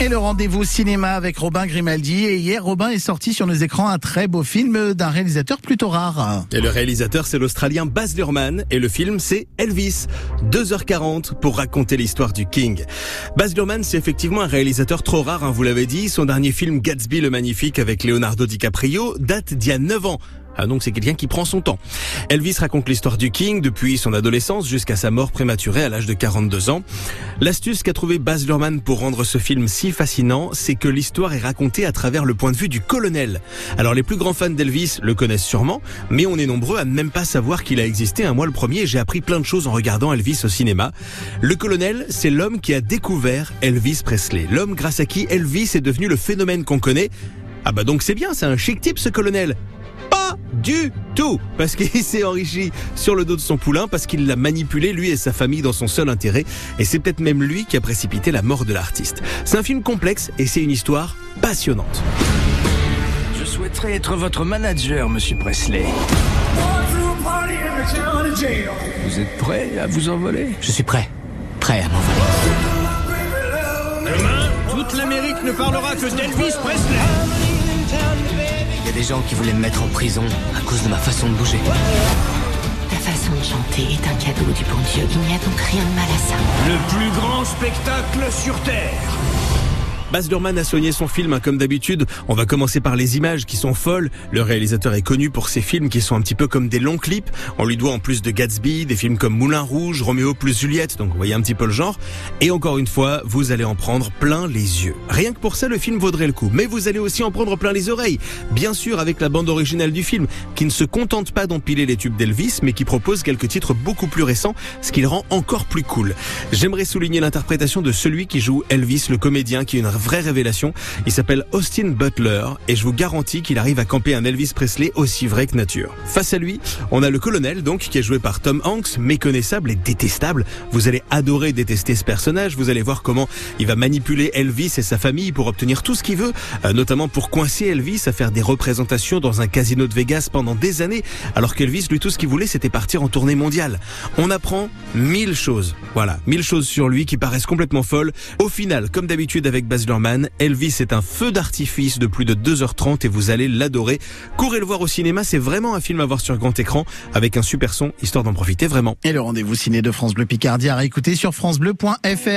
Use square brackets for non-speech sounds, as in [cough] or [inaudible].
Et le rendez-vous cinéma avec Robin Grimaldi. Et hier, Robin est sorti sur nos écrans un très beau film d'un réalisateur plutôt rare. Et le réalisateur, c'est l'Australien Baz Luhrmann. Et le film, c'est Elvis. 2h40 pour raconter l'histoire du King. Baz Luhrmann, c'est effectivement un réalisateur trop rare, hein, vous l'avez dit. Son dernier film, Gatsby le Magnifique, avec Leonardo DiCaprio, date d'il y a 9 ans. Ah donc c'est quelqu'un qui prend son temps. Elvis raconte l'histoire du King depuis son adolescence jusqu'à sa mort prématurée à l'âge de 42 ans. L'astuce qu'a trouvé Baz Luhrmann pour rendre ce film si fascinant, c'est que l'histoire est racontée à travers le point de vue du colonel. Alors les plus grands fans d'Elvis le connaissent sûrement, mais on est nombreux à ne même pas savoir qu'il a existé. Un mois le premier, j'ai appris plein de choses en regardant Elvis au cinéma. Le colonel, c'est l'homme qui a découvert Elvis Presley, l'homme grâce à qui Elvis est devenu le phénomène qu'on connaît. Ah bah donc c'est bien, c'est un chic type ce colonel du tout parce qu'il [laughs] s'est enrichi sur le dos de son poulain parce qu'il l'a manipulé lui et sa famille dans son seul intérêt et c'est peut-être même lui qui a précipité la mort de l'artiste. C'est un film complexe et c'est une histoire passionnante. Je souhaiterais être votre manager, monsieur Presley. Vous êtes prêt à vous envoler? Je suis prêt. Prêt à m'envoler. Demain, toute l'Amérique ne parlera que d'Elvis Presley. Des gens qui voulaient me mettre en prison à cause de ma façon de bouger. Ta façon de chanter est un cadeau du bon Dieu. Il n'y a donc rien de mal à ça. Le plus grand spectacle sur Terre. Baz Luhrmann a soigné son film, hein, comme d'habitude. On va commencer par les images qui sont folles. Le réalisateur est connu pour ses films qui sont un petit peu comme des longs clips. On lui doit en plus de Gatsby, des films comme Moulin Rouge, Roméo plus Juliette, donc vous voyez un petit peu le genre. Et encore une fois, vous allez en prendre plein les yeux. Rien que pour ça, le film vaudrait le coup. Mais vous allez aussi en prendre plein les oreilles. Bien sûr, avec la bande originale du film, qui ne se contente pas d'empiler les tubes d'Elvis, mais qui propose quelques titres beaucoup plus récents, ce qui le rend encore plus cool. J'aimerais souligner l'interprétation de celui qui joue Elvis, le comédien, qui est une vraie révélation. Il s'appelle Austin Butler et je vous garantis qu'il arrive à camper un Elvis Presley aussi vrai que nature. Face à lui, on a le colonel donc qui est joué par Tom Hanks, méconnaissable et détestable. Vous allez adorer détester ce personnage. Vous allez voir comment il va manipuler Elvis et sa famille pour obtenir tout ce qu'il veut, euh, notamment pour coincer Elvis à faire des représentations dans un casino de Vegas pendant des années, alors qu'Elvis lui tout ce qu'il voulait c'était partir en tournée mondiale. On apprend mille choses. Voilà, mille choses sur lui qui paraissent complètement folles. Au final, comme d'habitude avec Baz Elvis est un feu d'artifice de plus de 2h30 et vous allez l'adorer. Courez le voir au cinéma, c'est vraiment un film à voir sur grand écran avec un super son, histoire d'en profiter vraiment. Et le rendez-vous ciné de France Bleu Picardie à réécouter sur francebleu.fr.